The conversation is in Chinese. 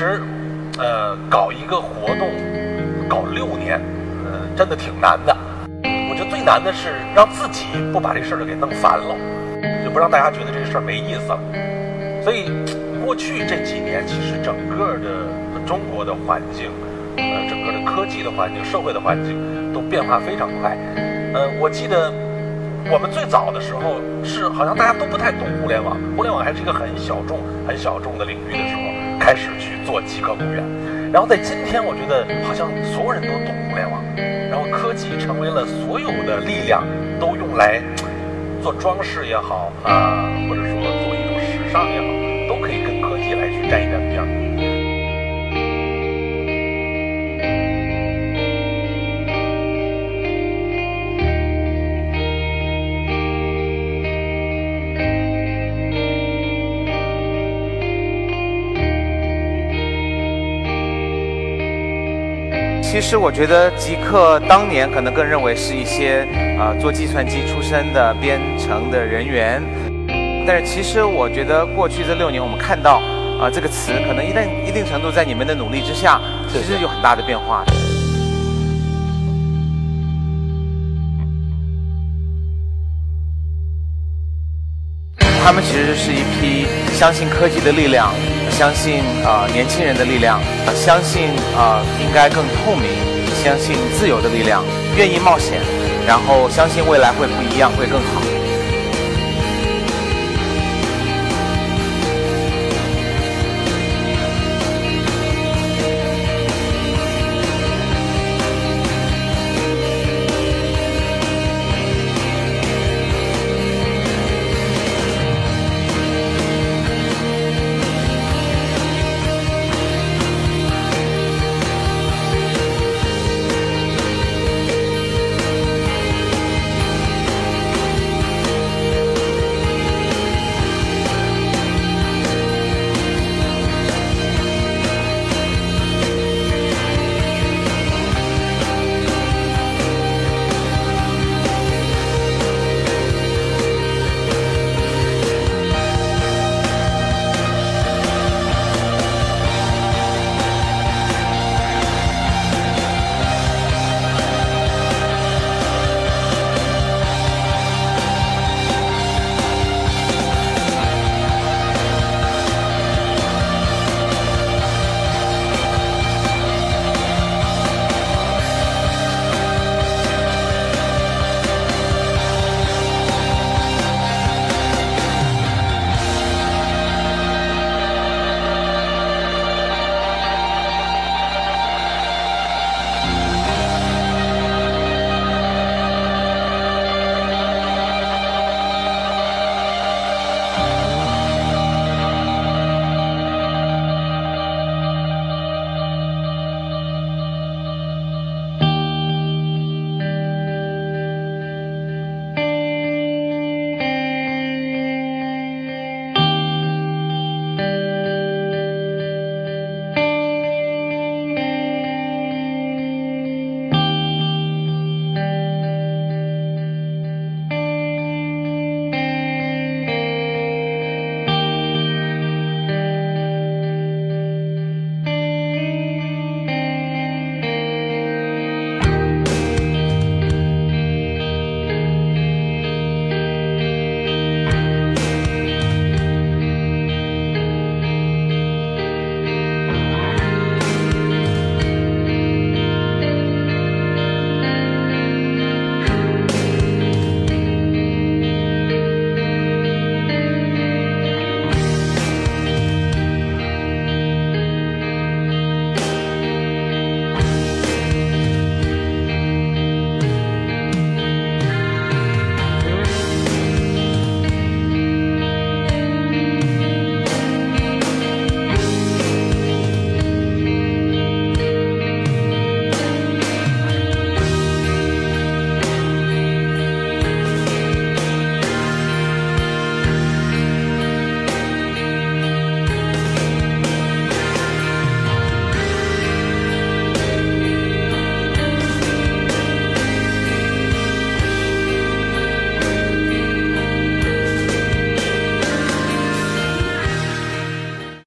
其实，呃，搞一个活动，搞六年，呃，真的挺难的。我觉得最难的是让自己不把这事儿给弄烦了，就不让大家觉得这事儿没意思了。所以，过去这几年，其实整个的中国的环境，呃，整个的科技的环境、社会的环境都变化非常快。呃，我记得我们最早的时候是好像大家都不太懂互联网，互联网还是一个很小众、很小众的领域的时候，开始去做极客公园。然后在今天，我觉得好像所有人都懂互联网，然后科技成为了所有的力量都用来做装饰也好啊，或者说做一种时尚也好，其实我觉得极客当年可能更认为是一些啊做计算机出身的编程的人员，但是其实我觉得过去这六年我们看到啊这个词可能一旦一定程度在你们的努力之下，其实有很大的变化。他们其实是一批相信科技的力量。相信啊，年轻人的力量，相信啊，应该更透明，相信自由的力量，愿意冒险，然后相信未来会不一样，会更好。